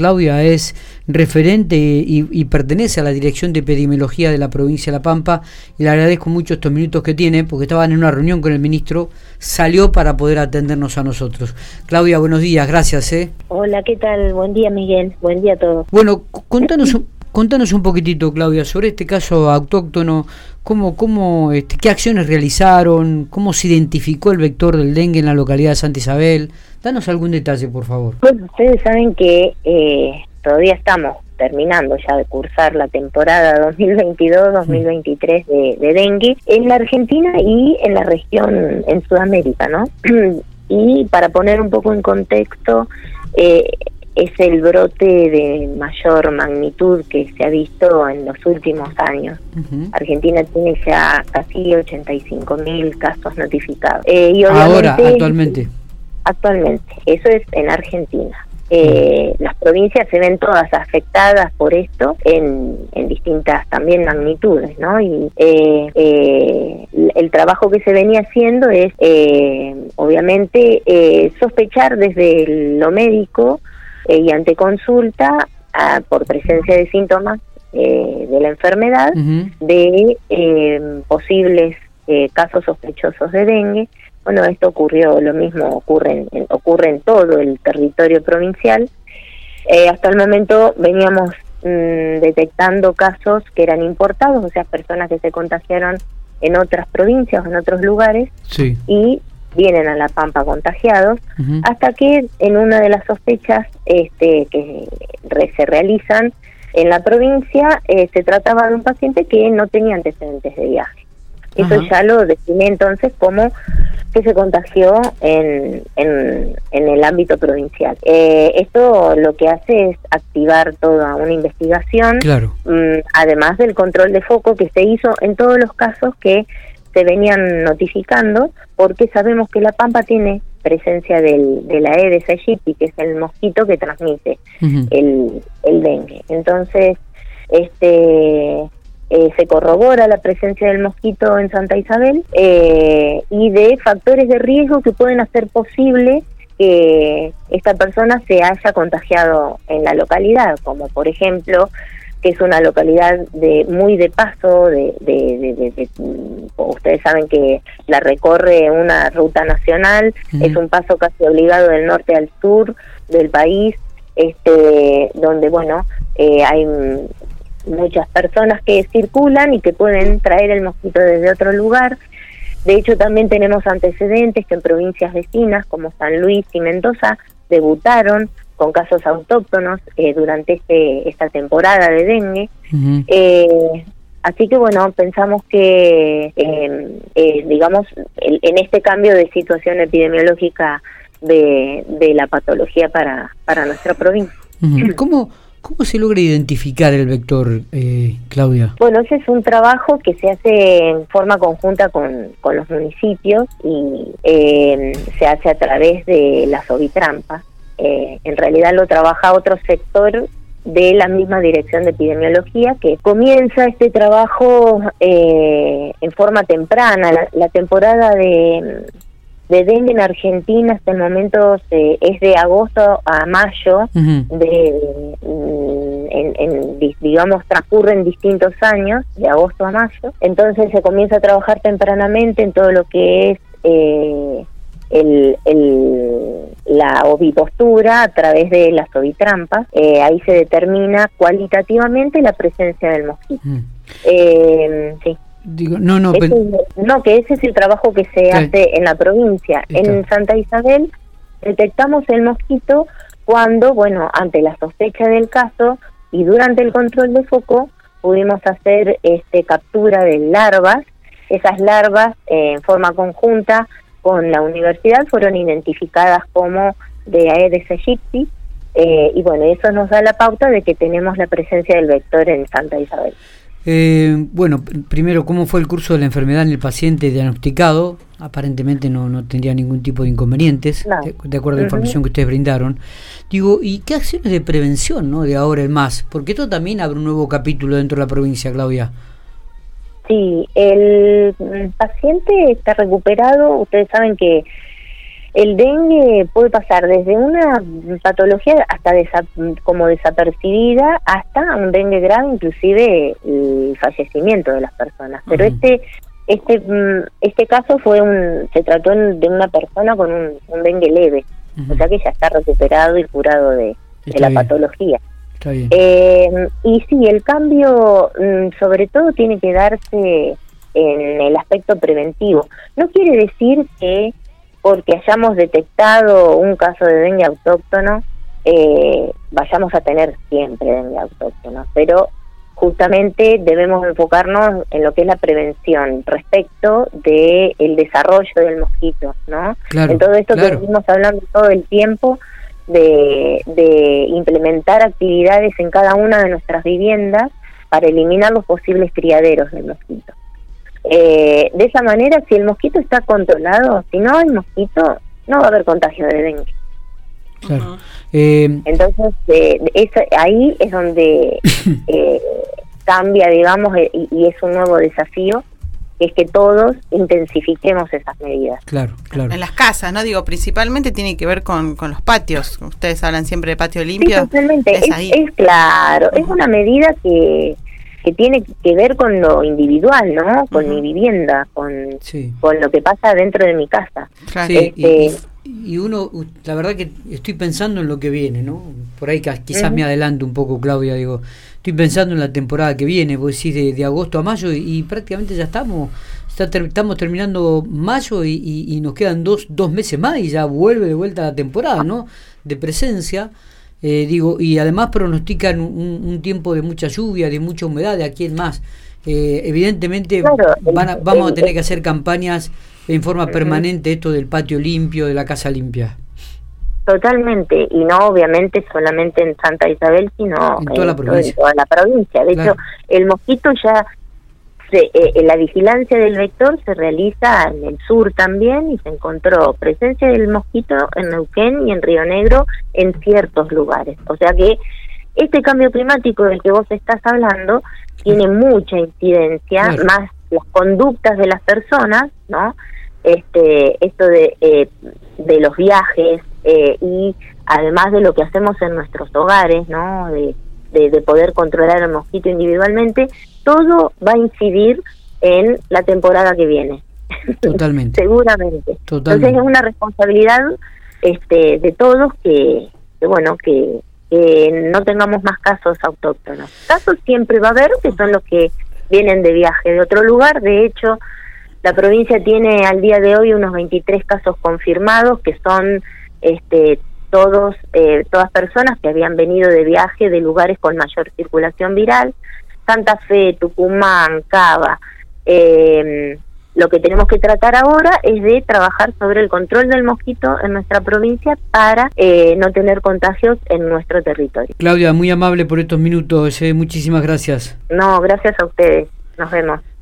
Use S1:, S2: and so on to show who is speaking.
S1: Claudia es referente y, pertenece a la Dirección de Epidemiología de la provincia de La Pampa y le agradezco mucho estos minutos que tiene porque estaban en una reunión con el ministro, salió para poder atendernos a nosotros. Claudia, buenos días, gracias. ¿eh?
S2: Hola, ¿qué tal? Buen día, Miguel. Buen día a todos.
S1: Bueno, contanos, contanos un poquitito, Claudia, sobre este caso autóctono, cómo, cómo, este, qué acciones realizaron, cómo se identificó el vector del dengue en la localidad de Santa Isabel. Danos algún detalle, por favor.
S2: Pues ustedes saben que eh, todavía estamos terminando ya de cursar la temporada 2022-2023 de, de dengue en la Argentina y en la región, en Sudamérica, ¿no? y para poner un poco en contexto, eh, es el brote de mayor magnitud que se ha visto en los últimos años. Argentina tiene ya casi 85 mil casos notificados.
S1: Eh, y Ahora, actualmente.
S2: Actualmente, eso es en Argentina. Eh, las provincias se ven todas afectadas por esto en, distintas también magnitudes, ¿no? Y eh, eh, el trabajo que se venía haciendo es, obviamente, sospechar desde lo médico y ante consulta por presencia de síntomas de la enfermedad de posibles casos sospechosos de dengue bueno, esto ocurrió, lo mismo ocurre en, ocurre en todo el territorio provincial. Eh, hasta el momento veníamos mm, detectando casos que eran importados, o sea, personas que se contagiaron en otras provincias o en otros lugares y vienen a La Pampa contagiados, hasta que en una de las sospechas este, que se realizan en la provincia eh, se trataba de un paciente que no tenía antecedentes de viaje. Eso ya lo define entonces como que se contagió en, en, el ámbito provincial. Eh, esto lo que hace es activar toda una investigación, mm, además del control de foco que se hizo en todos los casos que se venían notificando, porque sabemos que la Pampa tiene presencia del, de la Aedes aegypti, que es el mosquito que transmite el, el dengue. Entonces, este eh, se corrobora la presencia del mosquito en Santa Isabel eh, y de factores de riesgo que pueden hacer posible que esta persona se haya contagiado en la localidad, como por ejemplo que es una localidad de muy de paso, de, de, ustedes saben que la recorre una ruta nacional, es un paso casi obligado del norte al sur del país, este, donde bueno eh, hay muchas personas que circulan y que pueden traer el mosquito desde otro lugar. De hecho, también tenemos antecedentes que en provincias vecinas como San Luis y Mendoza debutaron con casos autóctonos eh, durante este, esta temporada de dengue. eh, así que bueno, pensamos que, em, eh, digamos, en este cambio de situación epidemiológica de, de la patología para, para nuestra provincia.
S1: ¿Cómo, ¿Cómo se logra identificar el vector, eh, Claudia?
S2: Bueno, ese es un trabajo que se hace en forma conjunta con, con los municipios y eh, se hace a través de la Sovitrampa. Eh, en realidad lo trabaja otro sector de la misma dirección de epidemiología que comienza este trabajo eh, en forma temprana. la temporada de de dengue en Argentina hasta el momento es de agosto a mayo, de, mm, en, digamos, transcurren distintos años, de agosto a mayo. Entonces se comienza a trabajar tempranamente en todo lo que es eh, el, la ovipostura a través de las ovitrampas. Eh, ahí se determina cualitativamente la presencia del mosquito. Eh, sí no, no, no, que ese es el trabajo que se hace en la provincia. En Santa Isabel detectamos el mosquito cuando, bueno, ante la sospecha del caso y durante el control de foco pudimos hacer este captura de larvas. Esas larvas eh, en forma conjunta con la universidad fueron identificadas como de Aedes aegypti eh, y bueno, eso nos da la pauta de que tenemos la presencia del vector en Santa Isabel.
S1: Eh, bueno, primero, ¿cómo fue el curso de la enfermedad en el paciente diagnosticado? Aparentemente no, no tendría ningún tipo de inconvenientes, de, acuerdo a la información que ustedes brindaron. Digo, ¿y qué acciones de prevención no de ahora en más? Porque esto también abre un nuevo capítulo dentro de la provincia, Claudia.
S2: Sí, el paciente está recuperado. Ustedes saben que El dengue puede pasar desde una patología hasta como desapercibida hasta un dengue grave, inclusive el fallecimiento de las personas. Pero este este mm, este caso fue un se trató de una persona con un, dengue leve, o sea que ya está recuperado y curado de, la patología. Eh, y sí, el cambio mm, sobre todo tiene que darse en el aspecto preventivo. No quiere decir que porque hayamos detectado un caso de dengue autóctono, eh, vayamos a tener siempre dengue autóctono, pero justamente debemos enfocarnos en lo que es la prevención respecto de el desarrollo del mosquito, ¿no? en todo esto que venimos hablando todo el tiempo de, de implementar actividades en cada una de nuestras viviendas para eliminar los posibles criaderos del mosquito. Eh, de esa manera, si el mosquito está controlado, si no hay mosquito, no va a haber contagio de dengue. Eh, Entonces, eh, ahí es donde eh, cambia, digamos, y, es un nuevo desafío, es que todos intensifiquemos esas medidas.
S3: Claro, claro. En las casas, ¿no? Digo, principalmente tiene que ver con, con los patios. Ustedes hablan siempre de patio limpio.
S2: totalmente. Es, es, claro, es una medida que que tiene que ver con lo individual, ¿no? Con mi vivienda, con, con lo que pasa dentro de mi casa.
S1: Este, y, uno, la verdad que estoy pensando en lo que viene, ¿no? Por ahí quizás me adelanto un poco, Claudia, digo, estoy pensando en la temporada que viene, vos decís de, de agosto a mayo y, prácticamente ya estamos. estamos terminando mayo y, y, nos quedan dos, dos meses más y ya vuelve de vuelta la temporada, ¿no? De presencia. Eh, digo, y además pronostican un, tiempo de mucha lluvia, de mucha humedad, de aquí en más. Eh, evidentemente vamos a tener que hacer campañas en forma permanente, esto del patio limpio, de la casa limpia.
S2: Totalmente, y no obviamente solamente en Santa Isabel, sino en toda, la, provincia. toda la provincia. De hecho, el mosquito ya eh, eh, la vigilancia del vector se realiza en el sur también y se encontró presencia del mosquito en Neuquén y en Río Negro en ciertos lugares. O sea que este cambio climático del que vos estás hablando tiene mucha incidencia, más las conductas de las personas, ¿no? Este, esto de, eh, de los viajes y además de lo que hacemos en nuestros hogares, ¿no? De, de, poder controlar el mosquito individualmente, todo va a incidir en la temporada que viene.
S1: Totalmente.
S2: Seguramente. Entonces es una responsabilidad este, de todos que, bueno, que, no tengamos más casos autóctonos. Casos siempre va a haber, que son los que vienen de viaje de otro lugar. De hecho, la provincia tiene al día de hoy unos 23 casos confirmados, que son este, todos, eh, todas personas que habían venido de viaje de lugares con mayor circulación viral, Santa Fe, Tucumán, Cava. Eh, lo que tenemos que tratar ahora es de trabajar sobre el control del mosquito en nuestra provincia para eh, no tener contagios en nuestro territorio.
S1: Claudia, muy amable por estos minutos. muchísimas gracias.
S2: No, gracias a ustedes. Nos vemos.